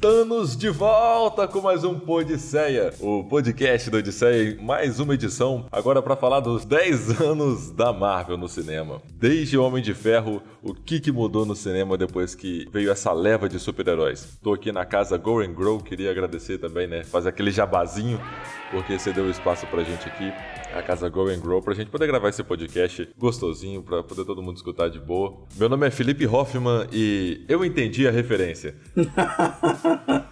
tão De volta com mais um Podisseia, o podcast do Odisseia, mais uma edição, agora para falar dos 10 anos da Marvel no cinema. Desde Homem de Ferro, o que, que mudou no cinema depois que veio essa leva de super-heróis? Tô aqui na casa Go and Grow, queria agradecer também, né, fazer aquele jabazinho, porque você deu espaço pra gente aqui, a casa Go and Grow, pra gente poder gravar esse podcast gostosinho, pra poder todo mundo escutar de boa. Meu nome é Felipe Hoffman e eu entendi a referência.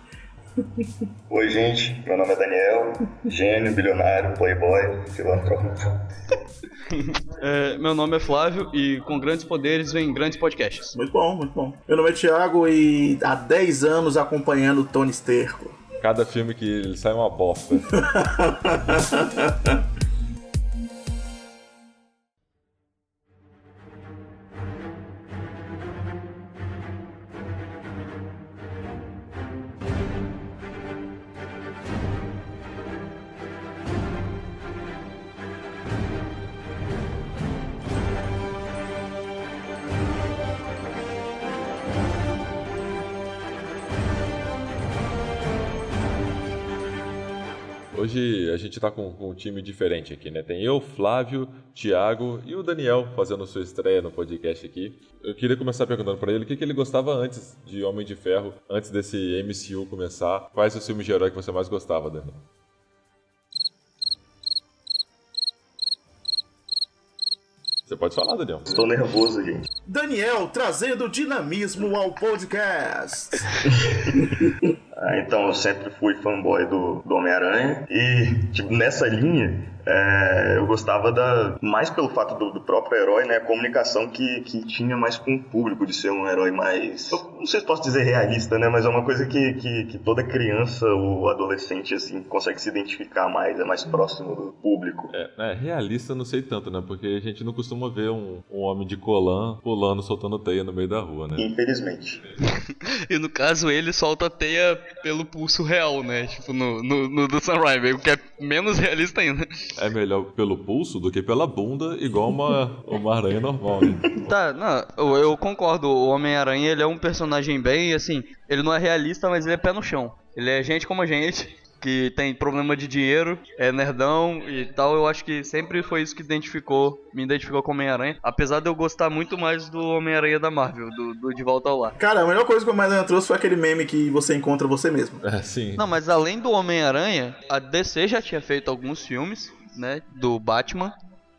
Oi, gente. Meu nome é Daniel, gênio, bilionário, playboy, filantropo. É, meu nome é Flávio e com grandes poderes vem grandes podcasts. Muito bom, muito bom. Meu nome é Thiago e há 10 anos acompanhando o Tony Sterco. Cada filme que ele sai uma bosta. Hoje a gente tá com, com um time diferente aqui, né? Tem eu, Flávio, Thiago e o Daniel fazendo sua estreia no podcast aqui. Eu queria começar perguntando para ele o que, que ele gostava antes de Homem de Ferro, antes desse MCU começar. Quais os filmes de herói que você mais gostava, Daniel? Você pode falar, Daniel. Estou nervoso, gente. Daniel trazendo dinamismo ao podcast. Ah, então, eu sempre fui fanboy do, do Homem-Aranha. E, tipo, nessa linha, é, eu gostava da. Mais pelo fato do, do, próprio herói, né? A comunicação que, que tinha mais com o público, de ser um herói mais. Eu não sei se posso dizer realista, né? Mas é uma coisa que, que, que toda criança ou adolescente, assim, consegue se identificar mais, é mais próximo do público. É, é realista não sei tanto, né? Porque a gente não costuma ver um, um homem de colã pulando, soltando teia no meio da rua, né? Infelizmente. e no caso, ele solta teia pelo pulso real, né? Tipo, no, no, no do Raimi, o que é menos realista ainda é melhor pelo pulso do que pela bunda, igual uma, uma aranha normal, né? Tá, não, eu, eu concordo. O Homem-Aranha, ele é um personagem bem, assim, ele não é realista, mas ele é pé no chão. Ele é gente como a gente, que tem problema de dinheiro, é nerdão e tal. Eu acho que sempre foi isso que identificou, me identificou com o Homem-Aranha. Apesar de eu gostar muito mais do Homem-Aranha da Marvel, do, do De Volta ao Lar. Cara, a melhor coisa que o Homem-Aranha trouxe foi aquele meme que você encontra você mesmo. É, sim. Não, mas além do Homem-Aranha, a DC já tinha feito alguns filmes né, do Batman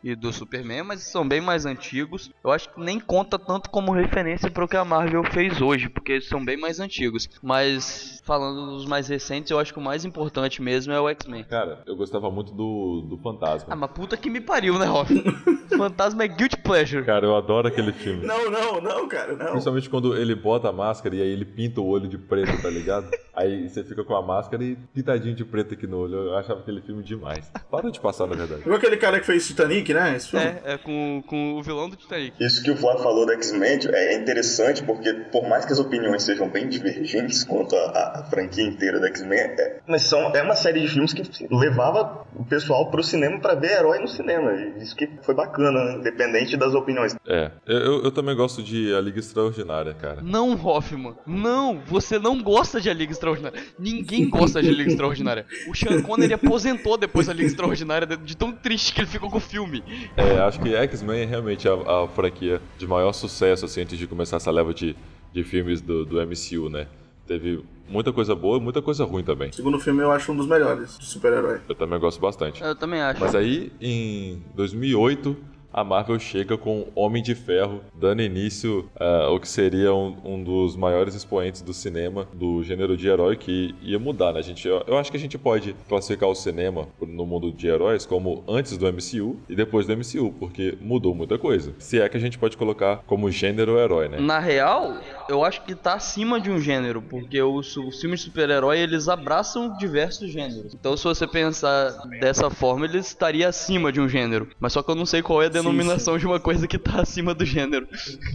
e do Superman, mas são bem mais antigos. Eu acho que nem conta tanto como referência para o que a Marvel fez hoje, porque eles são bem mais antigos. Mas falando dos mais recentes, eu acho que o mais importante mesmo é o X-Men. Cara, eu gostava muito do, do Fantasma. Ah, mas puta que me pariu, né, Rock? Fantasma é guilty pleasure. Cara, eu adoro aquele filme. Não, não, não, cara, não. Principalmente quando ele bota a máscara e aí ele pinta o olho de preto, tá ligado? aí você fica com a máscara e pintadinho de preto aqui no olho. Eu achava aquele filme demais. Para de passar, na verdade. Igual aquele cara que fez Titanic, né? Esse filme. É, é com, com o vilão do Titanic. Isso que o Flávio falou do X-Men é interessante porque, por mais que as opiniões sejam bem divergentes quanto à franquia inteira do X-Men, é, mas são, é uma série de filmes que levava o pessoal pro cinema para ver herói no cinema. Isso que foi bacana, né? independente das opiniões. É, eu, eu também gosto de A Liga Extraordinária, cara. Não, Hoffman, não, você não gosta de A Liga Extraordinária. Ninguém gosta de A Liga Extraordinária. O Sean Connery aposentou depois da Liga Extraordinária de tão triste que ele ficou com o filme. É, acho que X-Men é realmente a, a, franquia de maior sucesso, assim, antes de começar essa leva de, de filmes do, do MCU, né? Teve muita coisa boa e muita coisa ruim também. O segundo filme eu acho um dos melhores de super-herói. Eu também gosto bastante. Eu também acho. Mas aí, em 2008, a Marvel chega com Homem de Ferro, dando início uh, ao que seria um, um, dos maiores expoentes do cinema, do gênero de herói, que ia mudar, né? A gente, eu, eu, acho que a gente pode classificar o cinema no mundo de heróis como antes do MCU e depois do MCU, porque mudou muita coisa. Se é que a gente pode colocar como gênero herói, né? Na real, eu acho que tá acima de um gênero, porque os, os filmes de super-herói, eles abraçam diversos gêneros. Então, se você pensar dessa forma, ele estaria acima de um gênero. Mas só que eu não sei qual é a denominação sim, sim. de uma coisa que tá acima do gênero.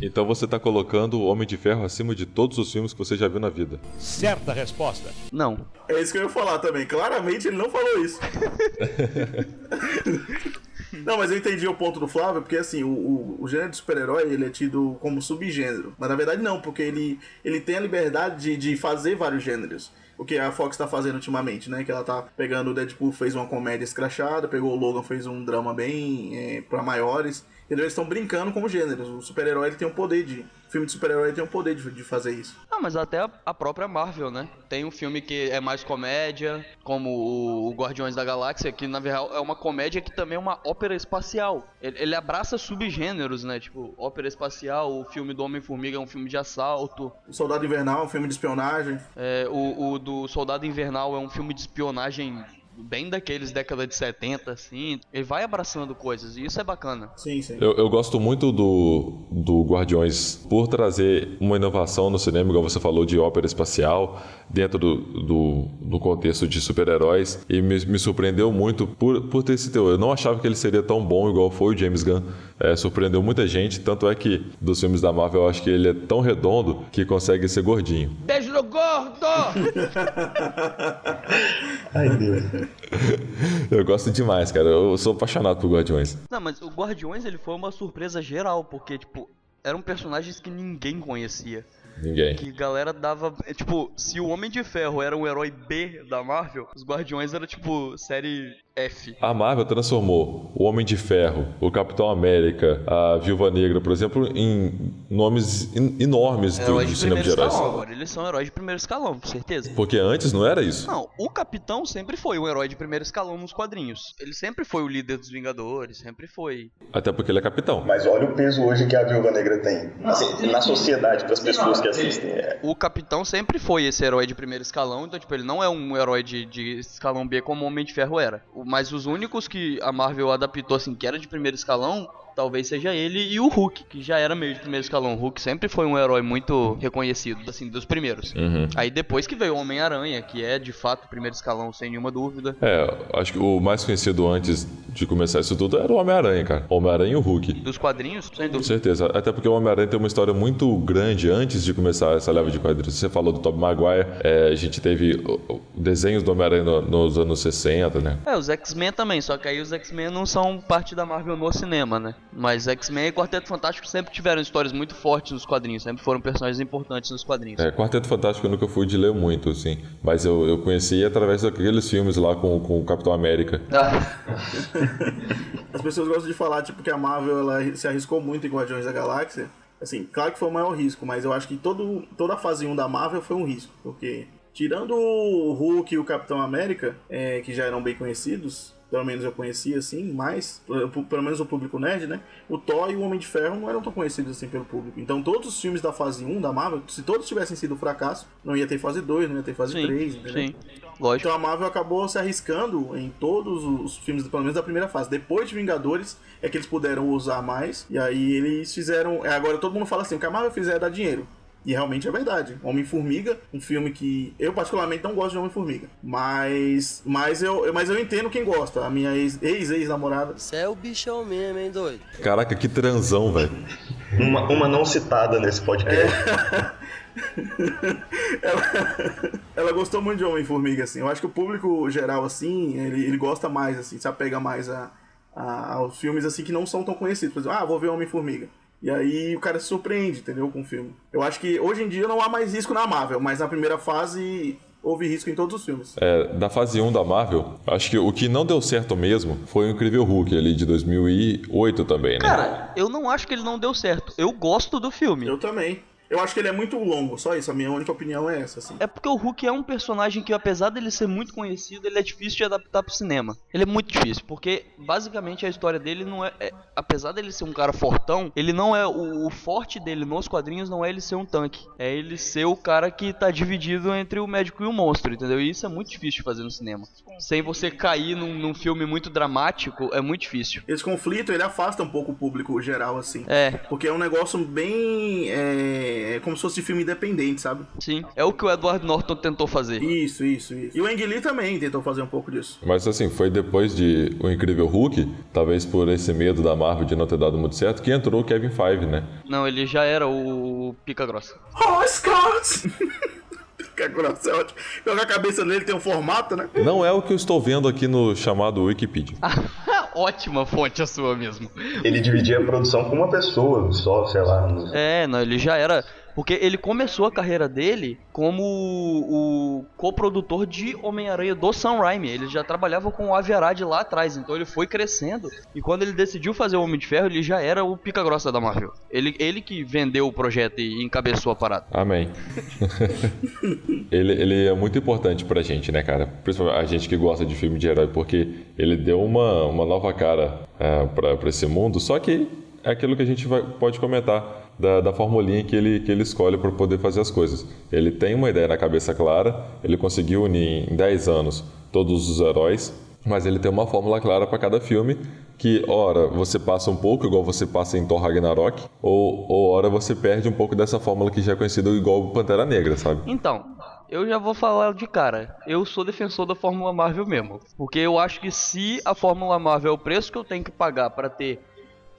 Então você tá colocando o Homem de Ferro acima de todos os filmes que você já viu na vida. Certa resposta. Não. É isso que eu ia falar também. Claramente ele não falou isso. Não, mas eu entendi o ponto do Flávio, porque assim, o, o, o gênero de super-herói ele é tido como subgênero. Mas na verdade não, porque ele, ele tem a liberdade de, de fazer vários gêneros o que a Fox tá fazendo ultimamente, né? Que ela tá pegando o Deadpool, fez uma comédia escrachada, pegou o Logan, fez um drama bem é, para maiores. Entendeu? Eles estão brincando com gêneros. O super-herói tem o poder de filme de super-herói tem o poder de, de, fazer isso. Não, mas até a, a, própria Marvel, né? Tem um filme que é mais comédia, como o, o, Guardiões da Galáxia, que na verdade é uma comédia que também é uma ópera espacial. Ele, ele abraça subgêneros, né? Tipo, ópera espacial, o filme do Homem-Formiga é um filme de assalto. O Soldado Invernal é um filme de espionagem. É, o, o do Soldado Invernal é um filme de espionagem bem daqueles década de 70, assim. Ele vai abraçando coisas, e isso é bacana. Sim, sim. Eu, eu gosto muito do, do Guardiões por trazer uma inovação no cinema, igual você falou, de ópera espacial, dentro do, do, do contexto de super-heróis. E me, me, surpreendeu muito por, por ter esse teor. Eu não achava que ele seria tão bom igual foi o James Gunn. É, surpreendeu muita gente, tanto é que dos filmes da Marvel eu acho que ele é tão redondo que consegue ser gordinho. Beijo no gordo! Ai, Deus. Eu gosto demais, cara. Eu sou apaixonado por Guardiões. Não, mas o Guardiões ele foi uma surpresa geral, porque, tipo, eram personagens que ninguém conhecia. Ninguém. Que galera dava. é, Tipo, se o Homem de Ferro era um herói B da Marvel, os Guardiões era tipo série F. A Marvel transformou o Homem de Ferro, o Capitão América, a Viúva Negra, por exemplo, em nomes in- enormes do, Heróis do de cinema de heróis. escalão. Agora eles são heróis de primeiro escalão, com certeza. Porque antes não era isso. Não, o Capitão sempre foi um herói de primeiro escalão nos quadrinhos. Ele sempre foi o líder dos Vingadores, sempre foi. Até porque ele é capitão. Mas olha o peso hoje que a Viúva Negra tem. Assim, na sociedade, para as pessoas que assistem. É. O Capitão sempre foi esse herói de primeiro escalão, então, tipo, ele não é um herói de, de escalão B como o Homem de Ferro era. O- Mas os únicos que a Marvel adaptou, assim, que era de primeiro escalão, talvez seja ele e o Hulk, que já era meio de primeiro escalão. O Hulk sempre foi um herói muito reconhecido, assim, dos primeiros. Uhum. Aí depois que veio o Homem-Aranha, que é de fato o primeiro escalão, sem nenhuma dúvida. É, acho que o mais conhecido antes de começar isso tudo era o Homem-Aranha, cara. Homem-Aranha e o Hulk. Dos quadrinhos, sem Com dúvida. certeza. Até porque o Homem-Aranha tem uma história muito grande antes de começar essa leva de quadrinhos. Você falou do Tobey Maguire, é, a gente teve desenhos do Homem-Aranha no- nos anos 60, né? É, os X-Men também, só que aí os X-Men não são parte da Marvel no cinema, né? Mas X-Men e Quarteto Fantástico sempre tiveram histórias muito fortes nos quadrinhos, sempre foram personagens importantes nos quadrinhos. É, Quarteto Fantástico eu nunca fui de ler muito, assim. Mas eu, eu conheci através daqueles filmes lá com, com o Capitão América. As pessoas gostam de falar, tipo, que a Marvel ela se arriscou muito em Guardiões da Galáxia. Assim, claro que foi o maior risco, mas eu acho que todo, toda a fase 1 da Marvel foi um risco. Porque, tirando o Hulk e o Capitão América, é, que já eram bem conhecidos, pelo menos eu conhecia assim, mas, pelo menos o público nerd, né? O Thor e o Homem de Ferro não eram tão conhecidos assim pelo público. Então, todos os filmes da fase 1 da Marvel, se todos tivessem sido fracasso, não ia ter fase 2, não ia ter fase Sim, 3, entendeu? sim, lógico. Então a Marvel acabou se arriscando em todos os filmes, pelo menos da primeira fase. Depois de Vingadores, é que eles puderam usar mais. E aí eles fizeram. é, Agora todo mundo fala assim: o que a Marvel fizer é dar dinheiro. E realmente é verdade. Homem-Formiga, um filme que eu particularmente não gosto de Homem-Formiga. Mas. Mas eu, mas eu entendo quem gosta. A minha ex- ex-ex-namorada. Você é o bichão mesmo, hein, doido? Caraca, que transão, velho. Uma, uma não citada nesse podcast. ela, ela gostou muito de Homem-Formiga, assim. Eu acho que o público geral, assim, ele, ele gosta mais, assim, se apega mais a, a- aos filmes, assim, que não são tão conhecidos. Por exemplo, ah, vou ver Homem-Formiga. E aí o cara se surpreende, entendeu, com o filme. Eu acho que hoje em dia não há mais risco na Marvel, mas na primeira fase houve risco em todos os filmes. É, da fase 1 da Marvel, acho que o que não deu certo mesmo foi o Incrível Hulk ali de 2008 também, né? Cara, eu não acho que ele não deu certo. Eu gosto do filme. Eu também. Eu acho que ele é muito longo, só isso. A minha única opinião é essa, assim. É porque o Hulk é um personagem que, apesar dele ser muito conhecido, ele é difícil de adaptar pro cinema. Ele é muito difícil, porque basicamente a história dele não é. é- apesar dele ser um cara fortão, ele não é. O, o forte dele nos quadrinhos não é ele ser um tanque. É ele ser o cara que tá dividido entre o médico e o monstro, entendeu? E isso é muito difícil de fazer no cinema. Sem você cair num, num filme muito dramático, é muito difícil. Esse conflito, ele afasta um pouco o público geral, assim. É, Porque é um negócio bem. É, é como se fosse filme independente, sabe? sim. É o que o Edward Norton tentou fazer. Isso, isso, isso. E o Ang Lee também tentou fazer um pouco disso. Mas assim, foi depois de O Incrível Hulk, talvez por esse medo da Marvel de não ter dado muito certo, que entrou o Kevin Feige, né? Não, ele já era o Pica Grossa. Oh, Scott! Fica grosso, é ótimo. Jogar a cabeça nele tem um formato, né? Não é o que eu estou vendo aqui no chamado Wikipedia. Ótima fonte a sua mesmo. Ele dividia a produção com uma pessoa só, sei lá. no- É, não, ele já era. Porque ele começou a carreira dele como o coprodutor de Homem-Aranha do Sam Raimi. Ele já trabalhava com o Avi Arad lá atrás, então ele foi crescendo. E quando ele decidiu fazer o Homem de Ferro, ele já era o pica-grossa da Marvel. Ele, ele que vendeu o projeto e encabeçou a parada. Amém. ele, ele é muito importante pra gente, né, cara? Principalmente a gente que gosta de filme de herói, porque ele deu uma, uma nova cara é, pra, pra esse mundo. Só que é aquilo que a gente vai, pode comentar da, da formulinha que ele, que ele escolhe para poder fazer as coisas. Ele tem uma ideia na cabeça clara, ele conseguiu unir em 10 anos todos os heróis, mas ele tem uma fórmula clara para cada filme que, ora, você passa um pouco, igual você passa em Thor Ragnarok, ou, ou ora você perde um pouco dessa fórmula que já é conhecida igual Pantera Negra, sabe? Então, eu já vou falar de cara. Eu sou defensor da Fórmula Marvel mesmo. Porque eu acho que se a Fórmula Marvel é o preço que eu tenho que pagar para ter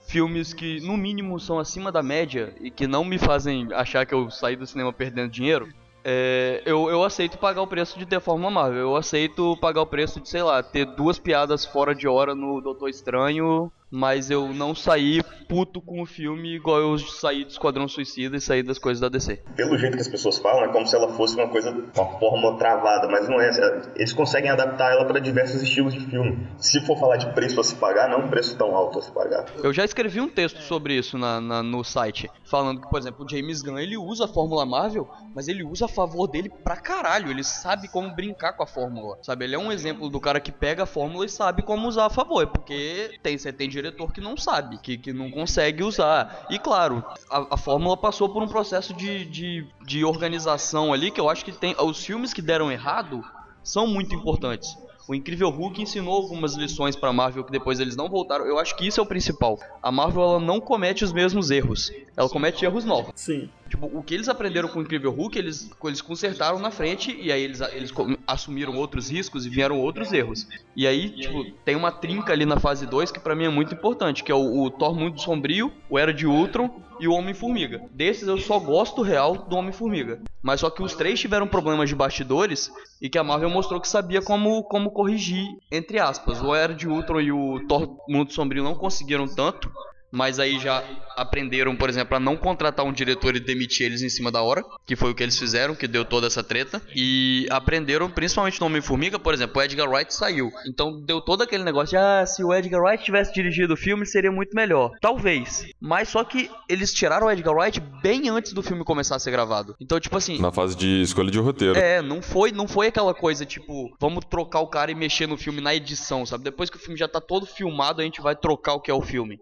filmes que no mínimo são acima da média e que não me fazem achar que eu saí do cinema perdendo dinheiro, é, eu, eu aceito pagar o preço de ter a Fórmula Marvel. Eu aceito pagar o preço de, sei lá, ter duas piadas fora de hora no Doutor Estranho, mas eu não saí puto com o filme igual eu saí de Esquadrão Suicida e saí das coisas da DC. Pelo jeito que as pessoas falam, é como se ela fosse uma coisa, uma forma travada, mas não é. Eles conseguem adaptar ela para diversos estilos de filme. Se for falar de preço a se pagar, não é um preço tão alto a se pagar. Eu já escrevi um texto sobre isso na, na- no site, falando que, por exemplo, o James Gunn ele usa a Fórmula Marvel, mas ele usa a favor dele pra caralho. Ele sabe como brincar com a fórmula, sabe? Ele é um exemplo do cara que pega a fórmula e sabe como usar a favor, é porque tem, você tem diretor que não sabe, que, que não consegue usar. E claro, a, a fórmula passou por um processo de, de, de organização ali que eu acho que tem. Os filmes que deram errado são muito importantes. O Incrível Hulk ensinou algumas lições pra Marvel que depois eles não voltaram. Eu acho que isso é o principal. A Marvel ela não comete os mesmos erros. Ela comete erros novos. Sim. Tipo, o que eles aprenderam com o Incrível Hulk, eles, eles consertaram na frente e aí eles, eles assumiram outros riscos e vieram outros erros. E aí, tipo, tem uma trinca ali na fase 2 que pra mim é muito importante, que é o, o Thor muito sombrio, o Era de Ultron e o Homem-Formiga. Desses eu só gosto real do Homem-Formiga. Mas só que os três tiveram problemas de bastidores e que a Marvel mostrou que sabia como, como corrigir, entre aspas. O Era de Ultron e o Thor muito sombrio não conseguiram tanto. Mas aí já aprenderam, por exemplo, a não contratar um diretor e demitir eles em cima da hora, que foi o que eles fizeram, que deu toda essa treta. E aprenderam, principalmente no Homem-Formiga, por exemplo, o Edgar Wright saiu. Então deu todo aquele negócio de, ah, se o Edgar Wright tivesse dirigido o filme, seria muito melhor. Talvez. Mas só que eles tiraram o Edgar Wright bem antes do filme começar a ser gravado. Então, tipo assim, Na fase de escolha de roteiro. é, não foi, não foi aquela coisa tipo, vamos trocar o cara e mexer no filme na edição, sabe? Depois que o filme já tá todo filmado, a gente vai trocar o que é o filme.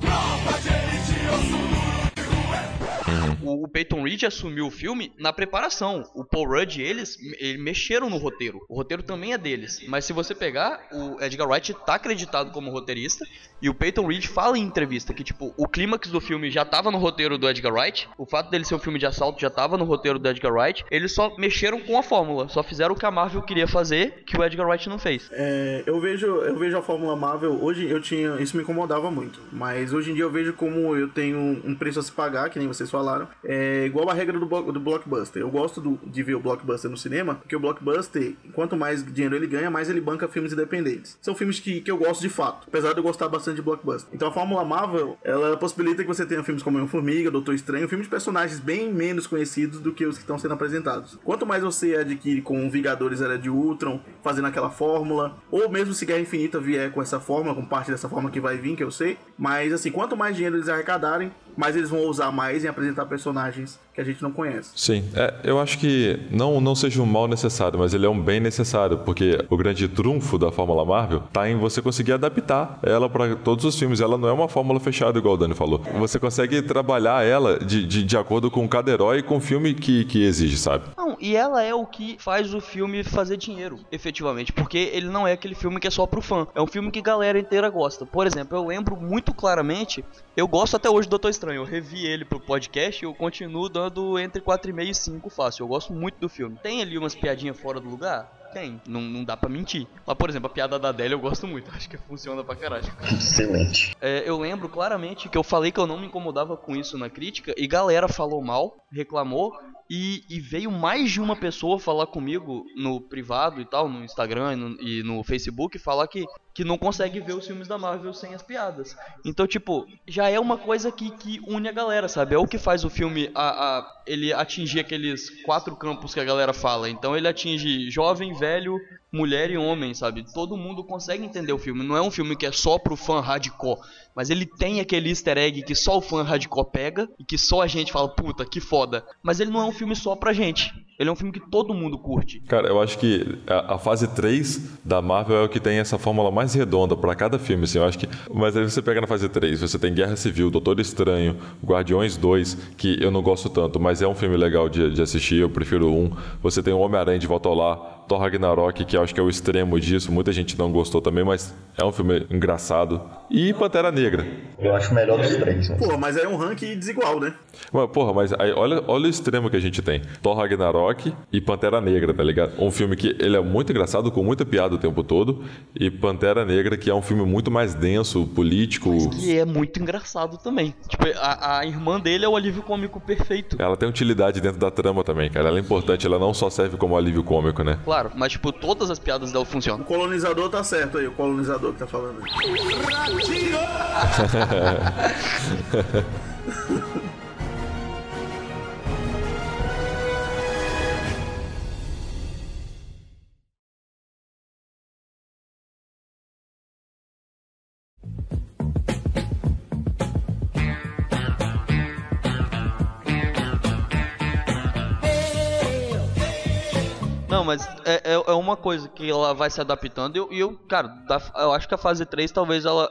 Tropa de religioso do o, o Peyton Reed assumiu o filme na preparação. O Paul Rudd e eles, eles mexeram no roteiro. O roteiro também é deles. Mas se você pegar, o Edgar Wright tá acreditado como roteirista. E o Peyton Reed fala em entrevista que, tipo, o clímax do filme já tava no roteiro do Edgar Wright. O fato dele ser um filme de assalto já tava no roteiro do Edgar Wright. Eles só mexeram com a fórmula. Só fizeram o que a Marvel queria fazer, que o Edgar Wright não fez. É, eu vejo eu vejo a Fórmula Marvel hoje eu tinha isso me incomodava muito mas hoje em dia eu vejo como eu tenho um preço a se pagar que nem vocês falaram é igual a regra do, do blockbuster. Eu gosto do- de ver o blockbuster no cinema porque o blockbuster quanto mais dinheiro ele ganha mais ele banca filmes independentes. São filmes que, que eu gosto de fato apesar de eu gostar bastante de blockbuster. Então a Fórmula Marvel ela possibilita que você tenha filmes como Homem-Formiga Doutor Estranho filmes de personagens bem menos conhecidos do que os que estão sendo apresentados. Quanto mais você adquire com Vingadores Era de Ultron fazendo aquela fórmula ou mesmo se Guerra Infinita vier com essa fórmula, com parte dessa fórmula que vai vir, que eu sei. Mas assim, quanto mais dinheiro eles arrecadarem, mais eles vão usar mais em apresentar personagens que a gente não conhece. Sim, é, eu acho que não, não seja um mal necessário, mas ele é um bem necessário, porque o grande trunfo da Fórmula Marvel tá em você conseguir adaptar ela para todos os filmes. Ela não é uma fórmula fechada, igual o Dani falou. Você consegue trabalhar ela de, de, de acordo com cada herói e com o filme que, que exige, sabe? Não, e ela é o que faz o filme fazer dinheiro, efetivamente, porque ele não é aquele filme que é só pro fã. É um filme que a galera inteira gosta. Por exemplo, eu lembro muito claramente, eu gosto até hoje do Doutor Estranho. Eu revi ele pro podcast e eu continuo dando entre 4,5 e 5 fácil. Eu gosto muito do filme. Tem ali umas piadinhas fora do lugar? Tem, não, não dá pra mentir. Mas, por exemplo, a piada da Adélia eu gosto muito, acho que funciona pra caralho. Excelente. É, eu lembro claramente que eu falei que eu não me incomodava com isso na crítica e galera falou mal, reclamou e, e veio mais de uma pessoa falar comigo no privado e tal, no Instagram e no, e no Facebook, falar que que não consegue ver os filmes da Marvel sem as piadas. Então, tipo, já é uma coisa que, que une a galera, sabe? É o que faz o filme a, a, ele atingir aqueles quatro campos que a galera fala. Então ele atinge jovem, velho, mulher e homem, sabe? Todo mundo consegue entender o filme. Não é um filme que é só pro fã hardcore, mas ele tem aquele easter egg que só o fã hardcore pega e que só a gente fala, puta, que foda. Mas ele não é um filme só pra gente. Ele é um filme que todo mundo curte. Cara, eu acho que a, a fase 3 da Marvel é o que tem essa fórmula mais redonda para cada filme, assim. Eu acho que. Mas aí você pega na fase 3, você tem Guerra Civil, Doutor Estranho, Guardiões 2, que eu não gosto tanto, mas é um filme legal de, de assistir, eu prefiro um. Você tem o Homem-Aranha de Volta ao Lar, Thor Ragnarok, que acho que é o extremo disso, muita gente não gostou também, mas é um filme engraçado. E Pantera Negra. Eu acho o melhor dos três. Né? Pô, mas é um ranking desigual, né? Mas, porra, mas aí, olha, olha o extremo que a gente tem. Thor Ragnarok e Pantera Negra, tá ligado? Um filme que ele é muito engraçado, com muita piada o tempo todo, e Pantera Negra, que é um filme muito mais denso, político. E é muito engraçado também. Tipo, a, a irmã dele é o alívio cômico perfeito. Ela tem utilidade dentro da trama também, cara. Ela é importante, ela não só serve como alívio cômico, né? Claro, mas tipo, todas as piadas dela funcionam. O colonizador tá certo aí, o colonizador que tá falando. Não, mas é, é, é uma coisa que ela vai se adaptando. E eu, eu, cara, da- eu acho que a fase 3 talvez ela.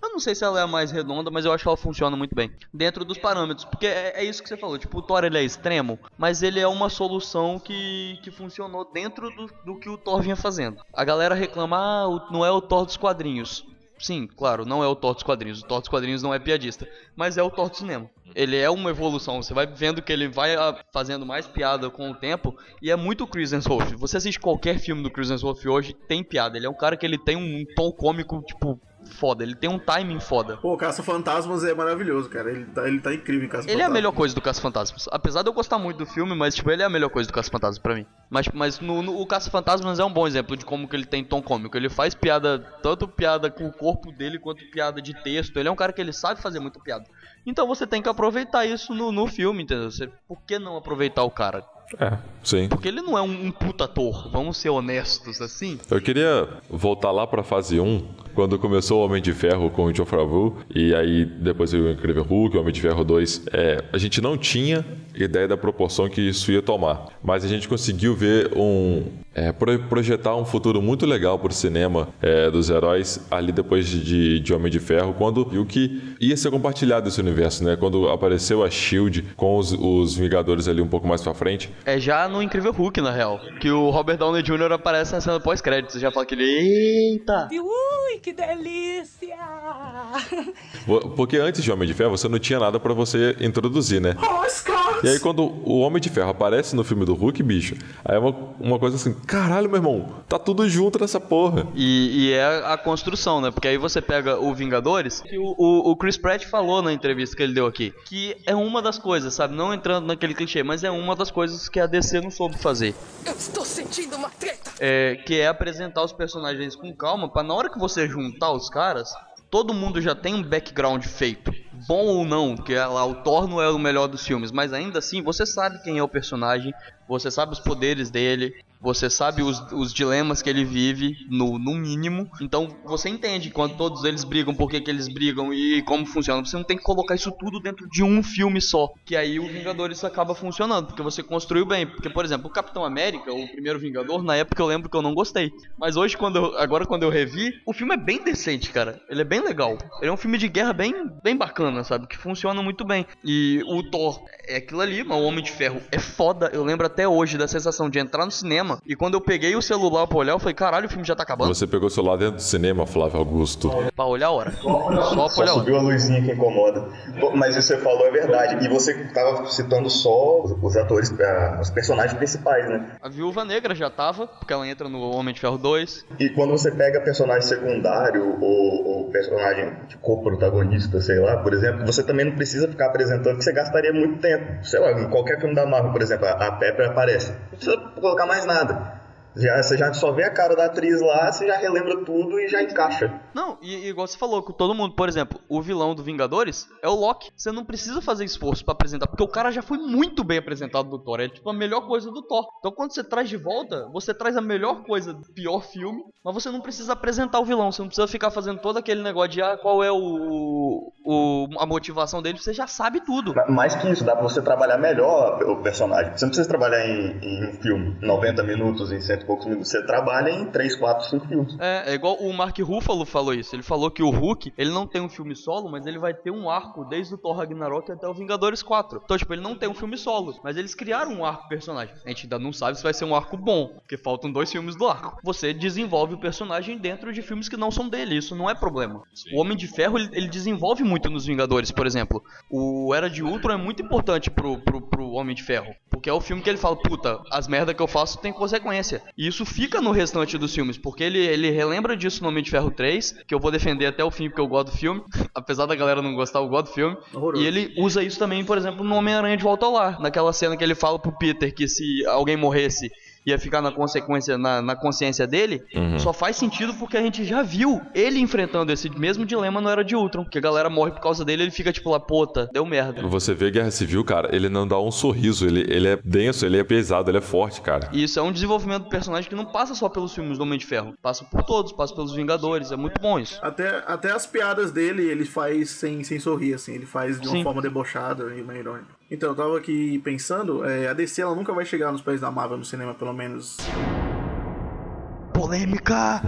Eu não sei se ela é a mais redonda, mas eu acho que ela funciona muito bem. Dentro dos parâmetros. Porque é, é isso que você falou. Tipo, o Thor ele é extremo, mas ele é uma solução que, que funcionou dentro do, do que o Thor vinha fazendo. A galera reclama, ah, não é o Thor dos quadrinhos. Sim, claro, não é o Thor dos quadrinhos. O Thor dos quadrinhos não é piadista. Mas é o Thor do cinema. Ele é uma evolução. Você vai vendo que ele vai ah, fazendo mais piada com o tempo. E é muito Chris Hemsworth. Você assiste qualquer filme do Chris Hemsworth hoje, tem piada. Ele é um cara que ele tem um tom cômico, tipo, foda. Ele tem um timing foda. Pô, Caça Fantasmas é maravilhoso, cara. Ele tá, ele tá incrível em Caça Ele é a Fantasmas. melhor coisa do Caça-Fantasmas. Apesar de eu gostar muito do filme, mas tipo, ele é a melhor coisa do Caça-Fantasmas pra mim. Mas, mas no, no- o Caça-Fantasmas é um bom exemplo de como que ele tem tom cômico. Ele faz piada, tanto piada com o corpo dele quanto piada de texto. Ele é um cara que ele sabe fazer muita piada. Então você tem que aproveitar isso no, no filme, entendeu? Você, por que não aproveitar o cara? É, sim. Porque ele não é um, um puta ator, vamos ser honestos assim. Eu queria voltar lá pra fase 1, quando começou o Homem de Ferro com o John Favreau, e aí depois veio o Incrível Hulk, o Homem de Ferro 2. É, a gente não tinha ideia da proporção que isso ia tomar, mas a gente conseguiu ver um. é, pro- projetar um futuro muito legal pro cinema é, dos heróis ali depois de, de Homem de Ferro, quando viu que ia ser compartilhado esse universo, né? Quando apareceu a Shield com os, os Vingadores ali um pouco mais pra frente. É já no Incrível Hulk, na real. Que o Robert Downey Jr. aparece na cena pós-créditos. Você já fala que ele. Eita! Ui, que delícia! Porque antes de Homem de Ferro, você não tinha nada pra você introduzir, né? E aí, quando o Homem de Ferro aparece no filme do Hulk, bicho, aí é uma, uma coisa assim: caralho, meu irmão, tá tudo junto nessa porra. E, e é a construção, né? Porque aí você pega o Vingadores, que o, o, o Chris Pratt falou na entrevista que ele deu aqui, que é uma das coisas, sabe? Não entrando naquele clichê, mas é uma das coisas que a DC não soube fazer. Eu estou sentindo uma treta! É, que é apresentar os personagens com calma, pra na hora que você juntar os caras, todo mundo já tem um background feito. Bom ou não, que é lá o Thor é o melhor dos filmes, mas ainda assim você sabe quem é o personagem, você sabe os poderes dele, você sabe os, os dilemas que ele vive, no, no mínimo. Então você entende quando todos eles brigam, por que, que eles brigam e como funciona. Você não tem que colocar isso tudo dentro de um filme só. Que aí o Vingadores acaba funcionando, porque você construiu bem. Porque, por exemplo, o Capitão América, o primeiro Vingador, na época eu lembro que eu não gostei. Mas hoje, quando eu- agora quando eu revi, o filme é bem decente, cara. Ele é bem legal. Ele é um filme de guerra bem, bem bacana, sabe? Que funciona muito bem. E o Thor é aquilo ali, mas o Homem de Ferro é foda. Eu lembro até hoje da sensação de entrar no cinema e quando eu peguei o celular pra olhar, eu falei, caralho, o filme já tá acabando. Você pegou o celular dentro do cinema, Flávio Augusto. Pra olhar a hora. Só pra Só subiu a luzinha que incomoda. Mas isso que você falou é verdade. E você tava citando só os, atores, ah, os personagens principais, né? A Viúva Negra já tava, porque ela entra no Homem de Ferro 2. E quando você pega personagem secundário ou, ou personagem de co-protagonista, sei lá, por exemplo, você também não precisa ficar apresentando que você gastaria muito tempo. Sei lá, em qualquer filme da Marvel, por exemplo, a Pepper aparece. Não precisa colocar mais nada. Já, você já só vê a cara da atriz lá, você já relembra tudo e já encaixa. Não, e, e igual você falou, com todo mundo, por exemplo, o vilão do Vingadores é o Loki. Você não precisa fazer esforço pra apresentar, porque o cara já foi muito bem apresentado do Thor. É tipo a melhor coisa do Thor. Então quando você traz de volta, você traz a melhor coisa do pior filme, mas você não precisa apresentar o vilão. Você não precisa ficar fazendo todo aquele negócio de ah, qual é o, o a motivação dele, você já sabe tudo. Ma- Mais que isso, dá pra você trabalhar melhor o personagem. Você não precisa trabalhar em, em um filme 90 minutos, em cento e poucos minutos. Você trabalha em 3, 4, 5 filmes. É, é igual o Mark Ruffalo falou isso. Ele falou que o Hulk, ele não tem um filme solo, mas ele vai ter um arco desde o Thor Ragnarok até o Vingadores 4. Então, tipo, ele não tem um filme solo, mas eles criaram um arco personagem. A gente ainda não sabe se vai ser um arco bom, porque faltam dois filmes do arco. Você desenvolve o personagem dentro de filmes que não são dele, isso não é problema. O Homem de Ferro, ele, ele desenvolve muito nos Vingadores, por exemplo. O Era de Ultron é muito importante pro, pro, pro Homem de Ferro, porque é o filme que ele fala, puta, as merda que eu faço tem consequência. E isso fica no restante dos filmes, porque ele, ele relembra disso no Homem de Ferro 3, que eu vou defender até o fim, porque eu gosto do filme. Apesar da galera não gostar, eu gosto do filme. Horroroso. E ele usa isso também, por exemplo, no Homem-Aranha de Volta ao Lar. Naquela cena que ele fala pro Peter que se alguém morresse ia ficar na consequência, na, na consciência dele, só faz sentido porque a gente já viu ele enfrentando esse mesmo dilema no Era de Ultron. Que a galera morre por causa dele ele fica tipo lá, puta, deu merda. Você vê Guerra Civil, cara, ele não dá um sorriso, ele, ele é denso, ele é pesado, ele é forte, cara. E isso é um desenvolvimento do personagem que não passa só pelos filmes do Homem de Ferro. Passa por todos, passa pelos Vingadores. É muito bom isso. Até, até as piadas dele, ele faz sem, sem sorrir, assim. Ele faz de uma Sim. forma debochada e meio irônica. Então, eu tava aqui pensando, é, a DC ela nunca vai chegar nos pés da Marvel no cinema, pelo menos. Polêmica!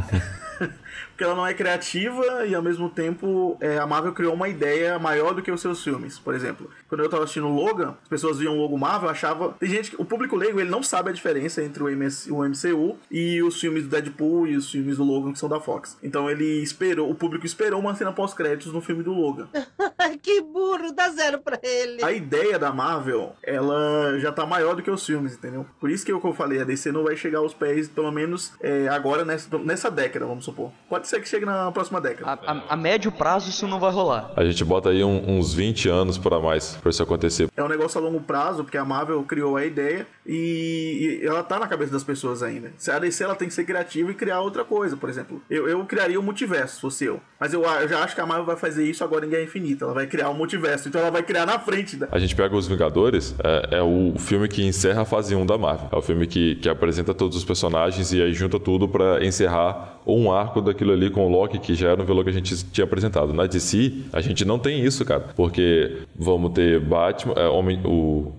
Porque ela não é criativa e ao mesmo tempo é, a Marvel criou uma ideia maior do que os seus filmes. Por exemplo, quando eu tava assistindo Logan, as pessoas viam o logo Marvel, achava. Tem gente que. O público leigo ele não sabe a diferença entre o, MS, o MCU e os filmes do Deadpool e os filmes do Logan que são da Fox. Então ele esperou, o público esperou uma cena pós-créditos no filme do Logan. que burro, dá zero pra ele. A ideia da Marvel, ela já tá maior do que os filmes, entendeu? Por isso que eu, que eu falei, a DC não vai chegar aos pés, pelo menos é, agora nessa, nessa década, vamos supor. Pode ser que chegue na próxima década. A, a- a médio prazo isso não vai rolar. A gente bota aí um- uns 20 anos pra mais pra isso acontecer. É um negócio a longo prazo, porque a Marvel criou a ideia e, e ela tá na cabeça das pessoas ainda. Se a DC ela tem que ser criativa e criar outra coisa, por exemplo. Eu, eu criaria o multiverso, se fosse eu. Mas eu, eu já acho que a Marvel vai fazer isso agora em Guerra Infinita. Ela vai criar o multiverso. Então ela vai criar na frente da. A gente pega Os Vingadores, é, é o filme que encerra a fase 1 da Marvel. É o filme que, que apresenta todos os personagens e aí junta tudo pra encerrar um arco daquilo ali com o Loki, que já era um vilão que a gente tinha apresentado. Na DC, a gente não tem isso, cara. Porque vamos ter Batman, é, Homem. O.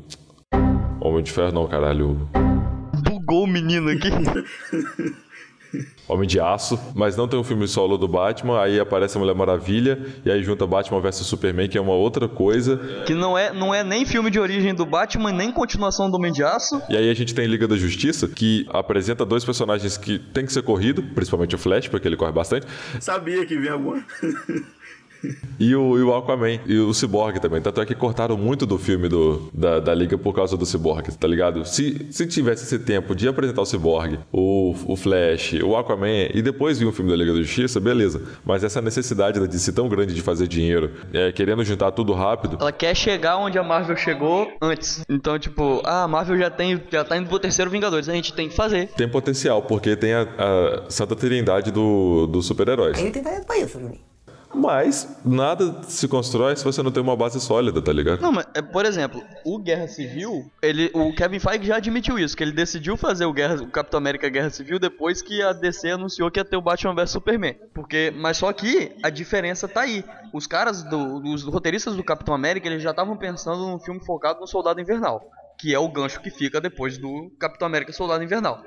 Homem de Ferro, não, caralho. Bugou o menino aqui. Homem de Aço, mas não tem um filme solo do Batman, aí aparece a Mulher Maravilha, e aí junta Batman vs Superman, que é uma outra coisa. que não é, não é nem filme de origem do Batman, nem continuação do Homem de Aço. E aí a gente tem Liga da Justiça, que apresenta dois personagens que tem que ser corrido, principalmente o Flash, porque ele corre bastante, Sabia que vinha alguma. e o, e o Aquaman, e o Cyborg também. Tanto é que cortaram muito do filme do, da, da Liga por causa do Cyborg, tá ligado? Se, se tivesse esse tempo de apresentar o Cyborg, o, o Flash, o Aquaman, e depois vir um filme da Liga da Justiça, beleza. Mas essa necessidade da DC tão grande de fazer dinheiro, é, querendo juntar tudo rápido, Ela quer chegar onde a Marvel chegou antes. Então, tipo, ah, a Marvel já tem, já tá indo pro terceiro Vingadores, a gente tem que fazer. tem potencial, porque tem a, a Santa Trindade do, dos super-heróis. Ele tem talento pra isso, Juninho. Mas nada se constrói se você não tem uma base sólida, tá ligado? Não, mas, é, por exemplo, o Guerra Civil, ele, o Kevin Feige já admitiu isso, que ele decidiu fazer o, Guerra, o Capitão América Guerra Civil depois que a DC anunciou que ia ter o Batman vs Superman. Porque, mas só que a diferença tá aí. Os caras, do, os roteiristas do Capitão América, eles já estavam pensando num filme focado no Soldado Invernal. Que é o gancho que fica depois do Capitão América Soldado Invernal.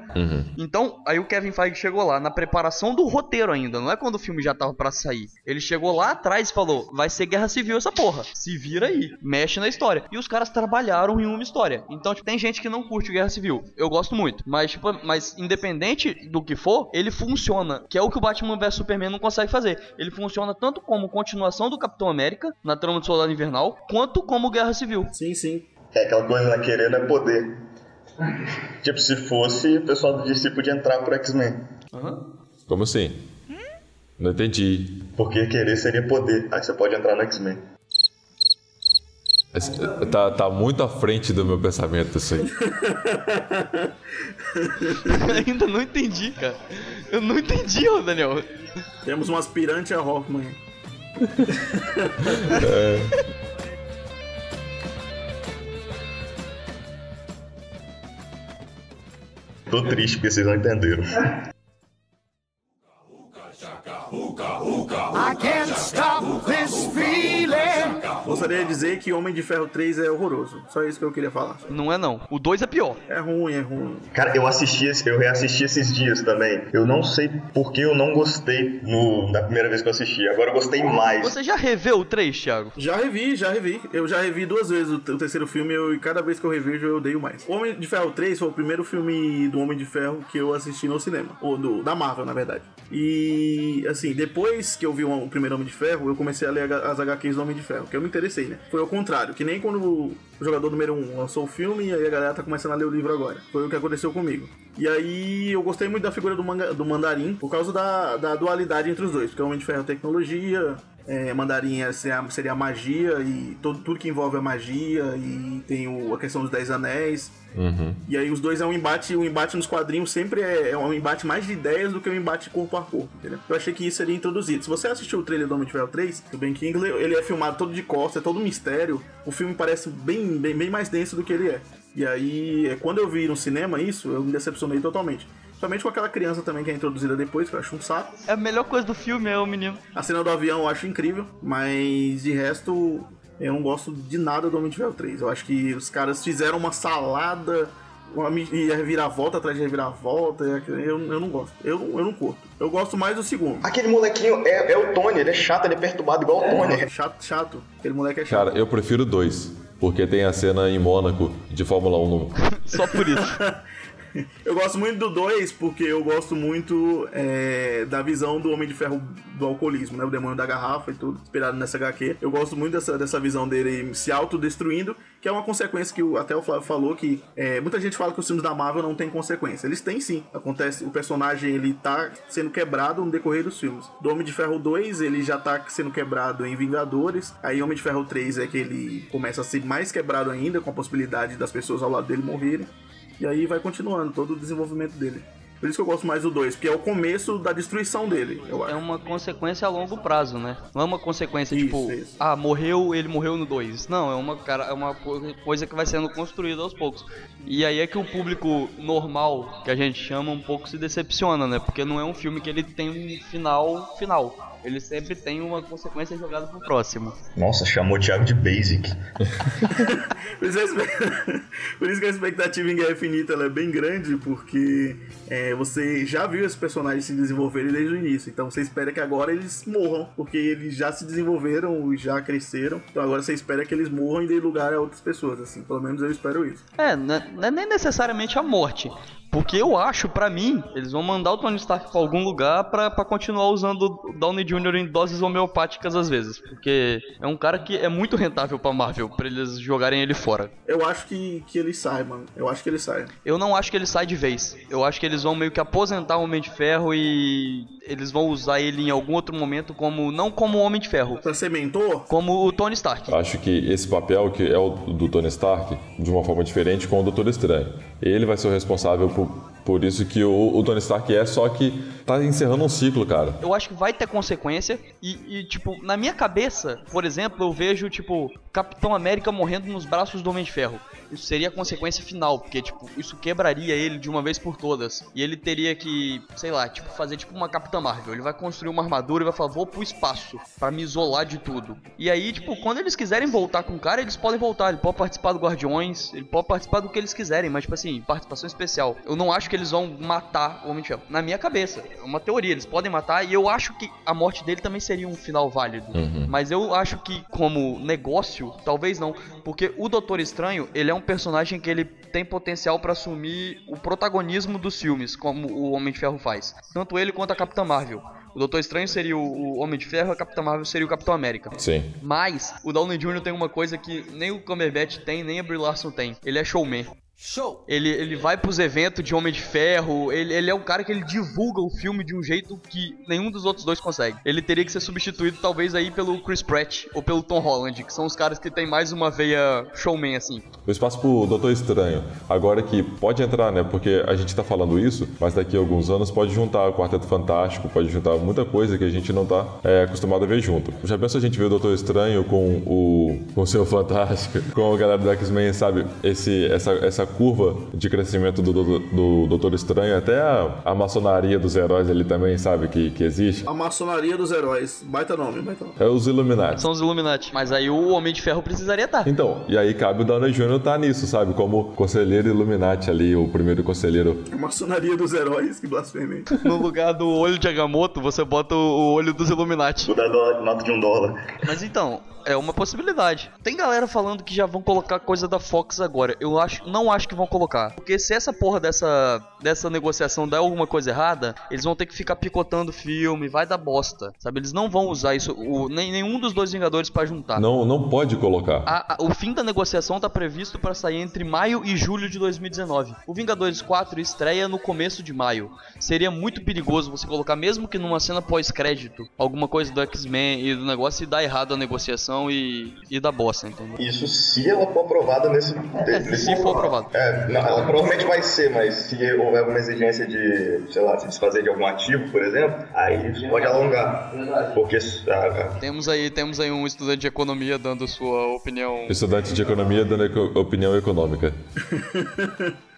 Então, aí o Kevin Feige chegou lá na preparação do roteiro ainda, não é quando o filme já tava pra sair. Ele chegou lá atrás e falou: vai ser guerra civil essa porra. Se vira aí, mexe na história. E os caras trabalharam em uma história. Então, tipo, tem gente que não curte guerra civil. Eu gosto muito. Mas, tipo, mas independente do que for, ele funciona. Que é o que o Batman vs Superman não consegue fazer. Ele funciona tanto como continuação do Capitão América, na trama do Soldado Invernal, quanto como guerra civil. Sim, sim. É aquela coisa, né? Querendo é poder. Tipo, se fosse, o pessoal do DC podia entrar pro X-Men. Como assim? Não entendi. Porque querer seria poder. Aí você pode entrar no X-Men. Tá, tá muito à frente do meu pensamento isso aí. Ainda não entendi, cara. Eu não entendi, ô Daniel. Temos um aspirante a Hoffman. Tô triste porque vocês não entenderam. I can't stop. Gostaria de dizer que Homem de Ferro 3 é horroroso. Só isso que eu queria falar. Não é não. O 2 é pior. É ruim, é ruim. Cara, eu assisti, esse- eu reassisti esses dias também. Eu não sei por que eu não gostei no, na primeira vez que eu assisti. Agora eu gostei mais. Você já reveu o 3, Thiago? Já revi, já revi. Eu já revi duas vezes o, o terceiro filme eu- e cada vez que eu revejo eu odeio mais. Homem de Ferro 3 foi o primeiro filme do Homem de Ferro que eu assisti no cinema. Ou do, da Marvel, na verdade. E, assim, depois que eu vi o, o primeiro Homem de Ferro, eu comecei a ler as HQs do Homem de Ferro, que eu me interessei, né? Foi ao contrário, que nem quando o jogador número 1 lançou o filme e aí a galera tá começando a ler o livro agora. Foi o que aconteceu comigo. E aí eu gostei muito da figura do, manga, do Mandarim por causa da, da dualidade entre os dois, porque o Homem de Ferro é tecnologia, é, Mandarim é- seria, a magia e todo, tudo que envolve a magia e tem o- a questão dos Dez Anéis. E aí os dois é um embate, o embate nos quadrinhos sempre é, é um embate mais de ideias do que um embate corpo a corpo, entendeu? Eu achei que isso seria introduzido. Se você assistiu o trailer do Homem de Ferro 3, do Ben Kingsley, ele é filmado todo de costas, é todo um mistério. O filme parece bem, bem, bem mais denso do que ele é. E aí, é, quando eu vi no cinema isso, eu me decepcionei totalmente. Principalmente com aquela criança também que é introduzida depois, que eu acho um saco. É a melhor coisa do filme, é o menino. A cena do avião eu acho incrível, mas de resto eu não gosto de nada do Homem de Ferro 3. Eu acho que os caras fizeram uma salada, uma e a reviravolta atrás de reviravolta. Eu, eu não gosto. Eu, eu não curto. Eu gosto mais do segundo. Aquele molequinho é, é o Tony, ele é chato, ele é perturbado igual o Tony. É chato, chato. Aquele moleque é chato. Cara, eu prefiro dois. Porque tem a cena em Mônaco de Fórmula 1 no, Só por isso. Eu gosto muito do 2 porque eu gosto muito é, da visão do Homem de Ferro do alcoolismo, né? O demônio da garrafa e tudo, inspirado nessa HQ. Eu gosto muito dessa, dessa visão dele se autodestruindo, que é uma consequência que o- até o Flávio falou que é, muita gente fala que os filmes da Marvel não têm consequência. Eles têm sim. Acontece, o personagem ele tá sendo quebrado no decorrer dos filmes. Do Homem de Ferro 2, ele já tá sendo quebrado em Vingadores. Aí Homem de Ferro 3 é que ele começa a ser mais quebrado ainda, com a possibilidade das pessoas ao lado dele morrerem. E aí vai continuando todo o desenvolvimento dele. Por isso que eu gosto mais do 2, porque é o começo da destruição dele, eu É uma consequência a longo prazo, né? Não é uma consequência Isso, tipo, isso. ah, morreu, ele morreu no 2. Não, é uma, cara, é uma co- coisa que vai sendo construída aos poucos. E aí é que o público normal, que a gente chama, um pouco se decepciona, né? Porque não é um filme que ele tem um final final. Ele sempre tem uma consequência jogada pro próximo. Nossa, chamou o Thiago de Basic. Por isso, por que a expectativa em Guerra Infinita ela é bem grande, porque é, você já viu esses personagens se desenvolverem desde o início. Então você espera que agora eles morram, porque eles já se desenvolveram e já cresceram. Então agora você espera que eles morram e dê lugar a outras pessoas, assim. Pelo menos eu espero isso. É, não é não é nem necessariamente a morte. Porque eu acho, pra mim, eles vão mandar o Tony Stark pra algum lugar pra, pra continuar usando o Downey Jr. em doses homeopáticas às vezes. Porque é um cara que é muito rentável pra Marvel, pra eles jogarem ele fora. Eu acho que, que ele sai, mano. Eu acho que ele sai. Eu não acho que ele sai de vez. Eu acho que eles vão meio que aposentar o Homem de Ferro e eles vão usar ele em algum outro momento como não como o Homem de Ferro, Pra ser mentor, como o Tony Stark. Acho que esse papel, que é o do Tony Stark, de uma forma diferente com o Doutor Estranho. Ele vai ser o responsável por, আলাইকুম por isso que o, o Tony Stark é, só que tá encerrando um ciclo, cara. Eu acho que vai ter consequência. E, e, tipo, na minha cabeça, por exemplo, eu vejo, tipo, Capitão América morrendo nos braços do Homem de Ferro. Isso seria a consequência final, porque, tipo, isso quebraria ele de uma vez por todas. E ele teria que, sei lá, tipo, fazer tipo uma Capitã Marvel. Ele vai construir uma armadura e vai falar, vou pro espaço pra me isolar de tudo. E aí, tipo, quando eles quiserem voltar com o cara, eles podem voltar. Ele pode participar do Guardiões, ele pode participar do que eles quiserem, mas, tipo assim, participação especial. Eu não acho que eles vão matar o Homem de Ferro. Na minha cabeça, é uma teoria, eles podem matar, e eu acho que a morte dele também seria um final válido. Mas eu acho que, como negócio, talvez não. Porque o Doutor Estranho, ele é um personagem que ele tem potencial pra assumir o protagonismo dos filmes, como o Homem de Ferro faz. Tanto ele quanto a Capitã Marvel. O Doutor Estranho seria o- o Homem de Ferro, a Capitã Marvel seria o Capitão América. Sim. Mas o Downey Jr. tem uma coisa que nem o Cumberbatch tem, nem a Brie Larson tem. Ele é showman. Show! Ele, ele vai pros eventos de Homem de Ferro, ele, ele é um cara que ele divulga o filme de um jeito que nenhum dos outros dois consegue. Ele teria que ser substituído talvez aí pelo Chris Pratt ou pelo Tom Holland, que são os caras que tem mais uma veia showman assim. O espaço pro Doutor Estranho. Agora que pode entrar, né? Porque a gente tá falando isso, mas daqui a alguns anos pode juntar o Quarteto Fantástico, pode juntar muita coisa que a gente não tá é, acostumado a ver junto. Já pensou a gente ver o Doutor Estranho com o, com o Senhor Fantástico, com a galera do X-Men, sabe? Esse, essa, essa curva de crescimento do, do, do Doutor Estranho, até a, a maçonaria dos heróis ali também, sabe? Que, que existe. A maçonaria dos heróis. Baita nome, baita nome. É os Illuminati. São os Illuminati. Mas aí o Homem de Ferro precisaria estar. Então, e aí cabe o Downey Jr. tá nisso, sabe? Como conselheiro Illuminati ali, o primeiro conselheiro. A maçonaria dos heróis, que blasfêmia. No lugar do olho de Agamotto, você bota o olho dos Illuminati. Dar dó- nota de um dólar. Mas então, é uma possibilidade. Tem galera falando que já vão colocar coisa da Fox agora. Eu acho, não acho que vão colocar. Porque se essa porra dessa, dessa negociação der alguma coisa errada, eles vão ter que ficar picotando filme, vai dar bosta. Sabe? Eles não vão usar isso, o, nem, nenhum dos dois Vingadores pra juntar. Não, não pode colocar. A- a- o fim da negociação tá previsto para sair entre maio e julho de 2019. O Vingadores 4 estreia no começo de maio. Seria muito perigoso você colocar, mesmo que numa cena pós-crédito, alguma coisa do X-Men e do negócio e dar errado a negociação e, e dar bosta, entendeu? Isso se ela for aprovada nesse. nesse se for aprovado. É, não, ela provavelmente vai ser, mas se houver alguma exigência de, sei lá, se desfazer de algum ativo, por exemplo, aí pode alongar. Porque ah, ah, Temos aí, temos aí um estudante de economia dando sua opinião. Estudante de economia dando opinião econômica.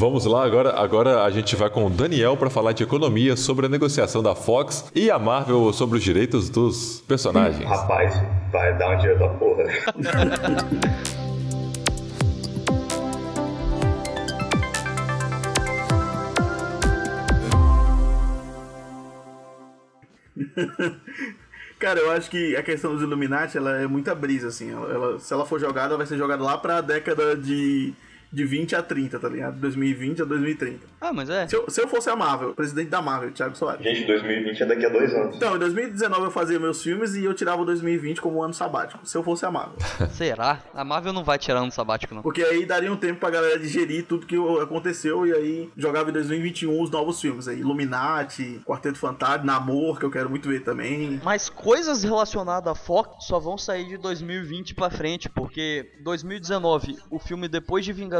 Vamos lá, agora, agora a gente vai com o Daniel para falar de economia sobre a negociação da Fox e a Marvel sobre os direitos dos personagens. rapaz, vai dar um dinheiro da porra. Cara, eu acho que a questão dos Illuminati, ela é muita brisa, assim. Ela, ela- se ela for jogada, ela vai ser jogada lá pra década de, de 20 a 30, tá ligado? 2020 a 2030. Ah, mas é. Se eu, se eu fosse a Marvel, presidente da Marvel, Thiago Soares. Gente, 2020 é daqui a dois anos. Então, em 2019 eu fazia meus filmes e eu tirava o 2020 como ano sabático, se eu fosse a Marvel. Será? A Marvel não vai tirar um sabático, não. Porque aí daria um tempo pra galera digerir tudo que aconteceu e aí jogava em 2021 os novos filmes aí. Illuminati, Quarteto Fantástico, Namor, que eu quero muito ver também. Mas coisas relacionadas à Fox só vão sair de 2020 pra frente, porque 2019, o filme depois de Vingadores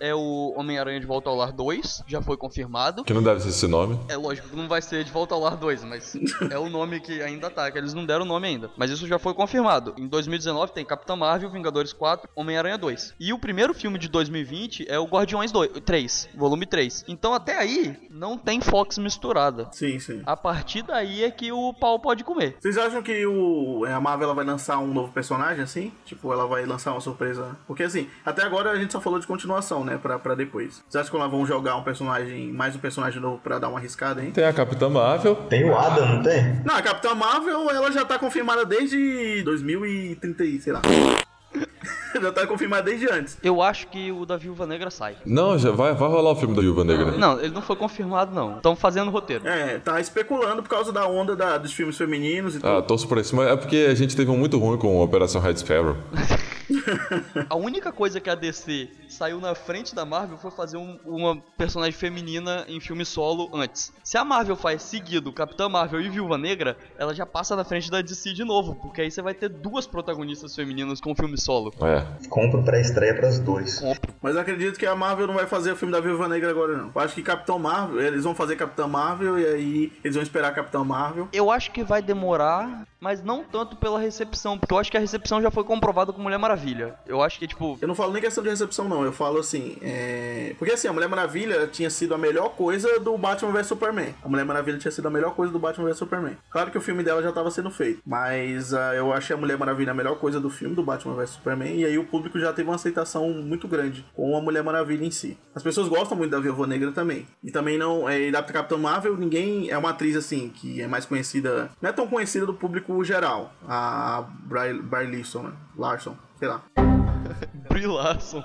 é o Homem-Aranha de Volta ao Lar 2, já foi confirmado. Que não deve ser esse nome. É lógico que não vai ser de Volta ao Lar 2, mas é o nome que ainda tá, que eles não deram o nome ainda. Mas isso já foi confirmado. Em 2019 tem Capitã Marvel, Vingadores 4, Homem-Aranha 2. E o primeiro filme de 2020 é o Guardiões 2, 3, volume 3. Então até aí não tem Fox misturada. Sim, sim. A partir daí é que o pau pode comer. Vocês acham que o, a Marvel ela vai lançar um novo personagem assim? Tipo, ela vai lançar uma surpresa? Porque assim, até agora a gente só falou de continuação, né? Pra, pra depois. Vocês acham que elas vão jogar um personagem, mais um personagem novo pra dar uma arriscada, hein? Tem a Capitã Marvel. Tem o Adam, não tem? Não, a Capitã Marvel, ela já tá confirmada desde 2030, e sei lá. já tá confirmada desde antes. Eu acho que o da Viúva Negra sai. Não, já vai, vai rolar o filme da Viúva Negra. Não, ele não foi confirmado, não. Estão fazendo roteiro. É, tá especulando por causa da onda da- dos filmes femininos e Ah, tudo. torço por isso, mas é porque a gente teve um muito ruim com a Operação Red Sparrow. A única coisa que a DC saiu na frente da Marvel foi fazer um- uma personagem feminina em filme solo antes. Se a Marvel faz seguido Capitã Marvel e Viúva Negra, ela já passa na frente da DC de novo, porque aí você vai ter duas protagonistas femininas com filme solo. É. Compro pré-estreia pras dois. Mas eu acredito que a Marvel não vai fazer o filme da Viúva Negra agora, não. Eu acho que Capitão Marvel, eles vão fazer Capitão Marvel e aí eles vão esperar Capitão Marvel. Eu acho que vai demorar, mas não tanto pela recepção, porque eu acho que a recepção já foi comprovada com Mulher Maravilha. Eu acho que, tipo, Eu não falo nem questão de recepção, não. Eu falo assim, é... Porque assim, a Mulher Maravilha tinha sido a melhor coisa do Batman vs Superman. A Mulher Maravilha tinha sido a melhor coisa do Batman vs Superman. Claro que o filme dela já estava sendo feito, mas ah, eu achei a Mulher Maravilha a melhor coisa do filme do Batman vs Superman. E aí o público já teve uma aceitação muito grande com a Mulher Maravilha em si. As pessoas gostam muito da Viúva Negra também. E também não. É, da Capitão Marvel, ninguém. É uma atriz assim, que é mais conhecida. Não é tão conhecida do público geral. A Bry, Bry né? Larson, sei lá. Brie Larson.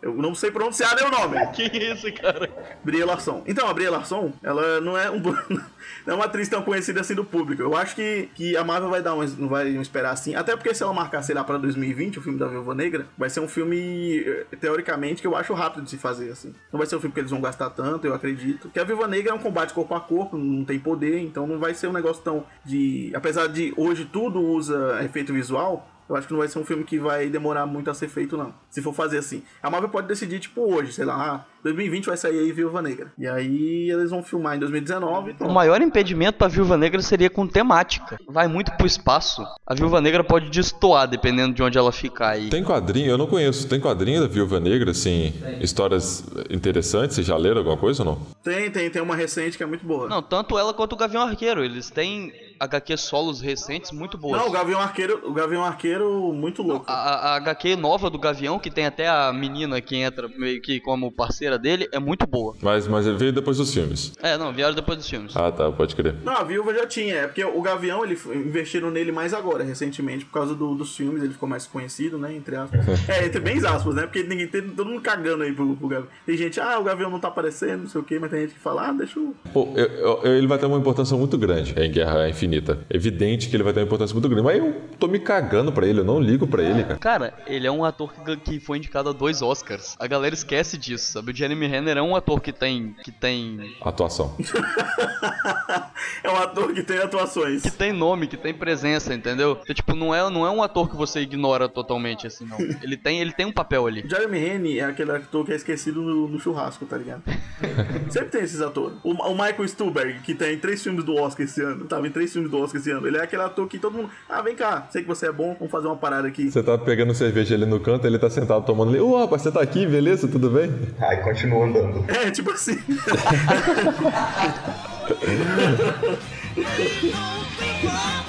Eu não sei pronunciar meu nome. Que isso, cara? Brie Larson. Então, a Brie Larson, ela não é um não é uma atriz tão conhecida assim do público. Eu acho que, que a Marvel vai dar um, não vai esperar assim. Até porque se ela marcar, sei lá, pra 2020, o filme da Viúva Negra, vai ser um filme, eh, teoricamente, que eu acho rápido de se fazer, assim. Não vai ser um filme que eles vão gastar tanto, eu acredito. Que a Viúva Negra é um combate corpo a corpo, não tem poder, então não vai ser um negócio tão de... Apesar de hoje tudo usa efeito visual, eu acho que não vai ser um filme que vai demorar muito a ser feito, não. Se for fazer assim. A Marvel pode decidir, tipo, hoje, sei lá, ah, 2020 vai sair aí Viúva Negra. E aí eles vão filmar em 2019. O Pronto. maior impedimento pra Viúva Negra seria com temática. Vai muito pro espaço. A Viúva Negra pode destoar dependendo de onde ela ficar aí. Tem quadrinho? Eu não conheço. Tem quadrinho da Viúva Negra, assim, histórias interessantes? Vocês já leram alguma coisa ou não? Tem, tem, tem uma recente que é muito boa. Não, tanto ela quanto o Gavião Arqueiro. Eles têm HQ solos recentes muito boas. Não, o Gavião Arqueiro, o Gavião Arqueiro muito louco. A, a- HQ nova do Gavião, que tem até a menina que entra meio que como parceira dele, é muito boa. Mas, mas ele veio depois dos filmes. É, não, vieram depois dos filmes. Ah, tá, pode crer. Não, a Viúva já tinha, é porque o Gavião, ele investiram nele mais agora, recentemente, por causa do- dos filmes, ele ficou mais conhecido, né, entre aspas. é, entre bem aspas, né, porque ninguém tem todo mundo cagando aí pro, pro Gavião. Tem gente, ah, o Gavião não tá aparecendo, não sei o quê, mas tem gente que fala, ah, deixa o... Pô, eu- eu- ele vai ter uma importância muito grande em Guerra Infinita. Evidente que ele vai ter uma importância muito grande, mas eu tô me cagando pra ele, eu não ligo pra ele, cara. Cara, ele é um ator que, que foi indicado a dois Oscars. A galera esquece disso, sabe? O Jeremy Renner é um ator que tem. que tem. Atuação. é um ator que tem atuações. que tem nome, que tem presença, entendeu? Então, tipo, não é, não é um ator que você ignora totalmente, assim, não. Ele tem, ele tem um papel ali. Jeremy Renner é aquele ator que é esquecido no, no churrasco, tá ligado? Sempre tem esses atores. O, o Michael Stuhlbarg, que tem três filmes do Oscar esse ano, tava em três filmes do Oscar esse ano, ele é aquele ator que todo mundo, ah, vem cá, sei que você é bom, vamos fazer uma parada aqui. Você tá pegando cerveja ali no canto, ele tá sentado tomando ali. Ô, rapaz, você tá aqui, beleza? Tudo bem? Aí continua andando. É, tipo assim.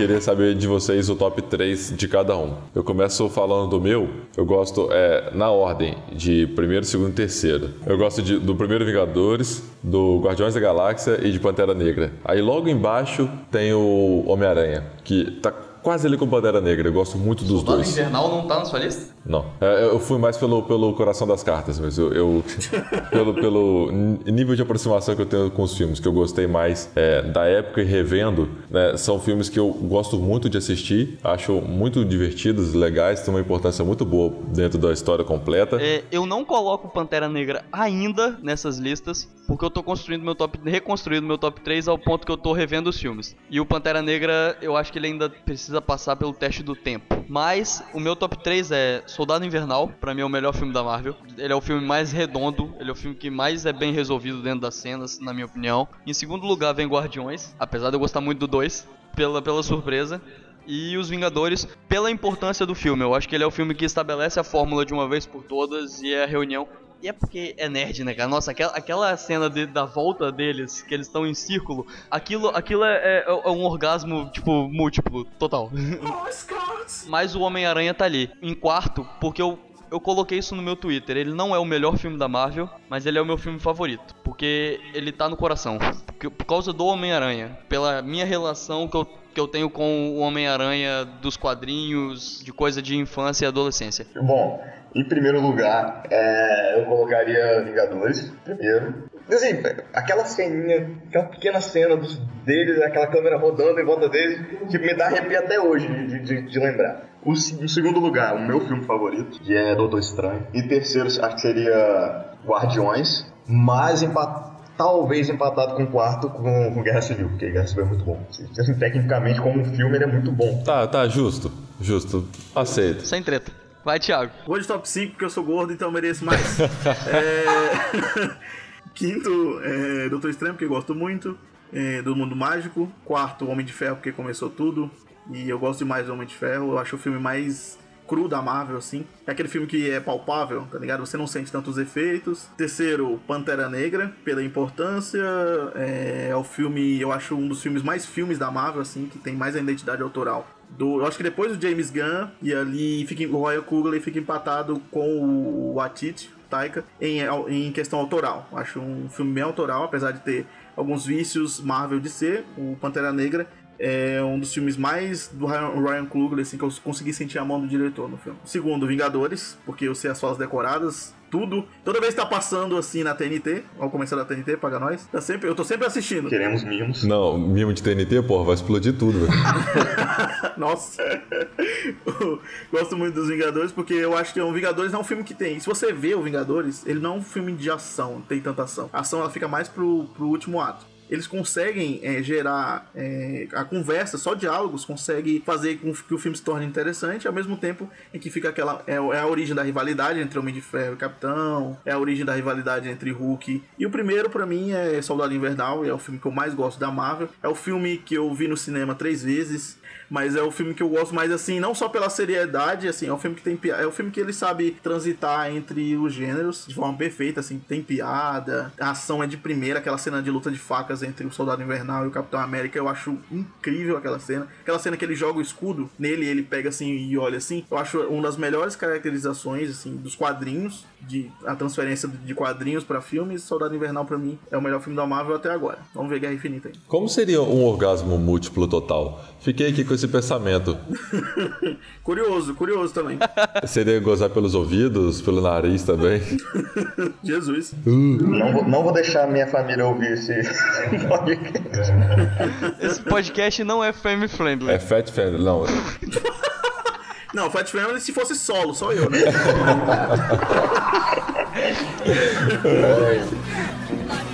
queria saber de vocês o top 3 de cada um. Eu começo falando do meu. Eu gosto é, na ordem de primeiro, segundo e terceiro. Eu gosto de- do primeiro Vingadores, do Guardiões da Galáxia e de Pantera Negra. Aí logo embaixo tem o Homem-Aranha, que tá quase ali com Pantera Negra. Eu gosto muito dos Soldado dois. Invernal não tá na sua lista? Não, É, eu fui mais pelo, pelo coração das cartas, mas eu, eu- pelo, pelo nível de aproximação que eu tenho com os filmes, que eu gostei mais é, da época e revendo, né, são filmes que eu gosto muito de assistir, acho muito divertidos, legais, tem uma importância muito boa dentro da história completa. É, eu não coloco Pantera Negra ainda nessas listas, porque eu tô construindo meu top, reconstruindo meu top 3 ao ponto que eu tô revendo os filmes. E o Pantera Negra, eu acho que ele ainda precisa passar pelo teste do tempo. Mas o meu top 3 é Soldado Invernal, pra mim é o melhor filme da Marvel. Ele é o filme mais redondo, ele é o filme que mais é bem resolvido dentro das cenas, na minha opinião. Em segundo lugar vem Guardiões, apesar de eu gostar muito do 2, pela, pela surpresa. E Os Vingadores, pela importância do filme. Eu acho que ele é o filme que estabelece a fórmula de uma vez por todas e é a reunião. E é porque é nerd, né, cara? Nossa, aquela, aquela cena de- da volta deles, que eles estão em círculo, aquilo, aquilo é, é- é um orgasmo, tipo, múltiplo, total. Mas o Homem-Aranha tá ali. Em quarto, porque eu, eu coloquei isso no meu Twitter. Ele não é o melhor filme da Marvel, mas ele é o meu filme favorito. Porque ele tá no coração. Porque- por causa do Homem-Aranha. Pela minha relação que eu, que eu tenho com o Homem-Aranha dos quadrinhos, de coisa de infância e adolescência. Bom, em primeiro lugar, é, eu colocaria Vingadores, primeiro. Assim, aquela ceninha, aquela pequena cena dos, deles, aquela câmera rodando em volta deles, que me dá arrepio até hoje de, de- de lembrar. O, em segundo lugar, o meu filme favorito, que é Doutor Estranho. Em terceiro, acho que seria Guardiões, mas empa- talvez empatado com o quarto com, com Guerra Civil, porque Guerra Civil é muito bom. Assim, Tecnicamente, como um filme, ele é muito bom. Tá, tá, justo, justo, aceito. Sem treta. Vai, Thiago. Vou de top 5 porque eu sou gordo, então eu mereço mais. É, Quinto, é, Doutor Estranho, porque eu gosto muito. É, do Mundo Mágico. Quarto, Homem de Ferro, porque começou tudo. E eu gosto demais do Homem de Ferro. Eu acho o filme mais cru da Marvel, assim. É aquele filme que é palpável, tá ligado? Você não sente tantos efeitos. Terceiro, Pantera Negra, pela importância. É, é o filme, eu acho um dos filmes mais filmes da Marvel, assim, que tem mais a identidade autoral do. Eu acho que depois do James Gunn e ali fica, o Ryan Coogler fica empatado com o Atiti, Taika, em, em questão autoral. Acho um filme bem autoral, apesar de ter alguns vícios Marvel de ser. O Pantera Negra é um dos filmes mais do Ryan Coogler, assim, que eu consegui sentir a mão do diretor no filme. Segundo, Vingadores, porque eu sei as falas decoradas, tudo. Toda vez que tá passando assim na TNT, ao começar da TNT, paga nós. Tá sempre, eu tô sempre assistindo. Queremos mimos. Não, mimo de TNT, porra, vai explodir tudo, velho. Nossa. Gosto muito dos Vingadores porque eu acho que o Vingadores é um filme que tem. Se você vê o Vingadores, ele não é um filme de ação, não tem tanta ação. A ação ela fica mais pro, pro último ato eles conseguem é, gerar é, a conversa, só diálogos, consegue fazer com que o filme se torne interessante, ao mesmo tempo em que fica aquela. É, é, a origem da rivalidade entre Homem de Ferro e Capitão, é a origem da rivalidade entre Hulk. E o primeiro, para mim, é Soldado Invernal, é o filme que eu mais gosto da Marvel. É o filme que eu vi no cinema três vezes mas é o filme que eu gosto mais assim, não só pela seriedade, assim, é um filme que tem é o filme que ele sabe transitar entre os gêneros de forma perfeita, assim, tem piada, a ação é de primeira, aquela cena de luta de facas entre o Soldado Invernal e o Capitão América, eu acho incrível aquela cena. Aquela cena que ele joga o escudo nele, ele pega assim e olha assim, eu acho uma das melhores caracterizações assim dos quadrinhos, de a transferência de quadrinhos para filmes. Soldado Invernal para mim é o melhor filme da Marvel até agora. Vamos ver Guerra Infinita aí. Como seria um orgasmo múltiplo total? Fiquei aqui com esse pensamento. curioso, curioso também. Seria gozar pelos ouvidos, pelo nariz também. Jesus. Não, vou, não vou deixar minha família ouvir esse podcast. Esse podcast não é family friendly. É fat friendly, não. Não, Fat Family se fosse solo, só eu, né?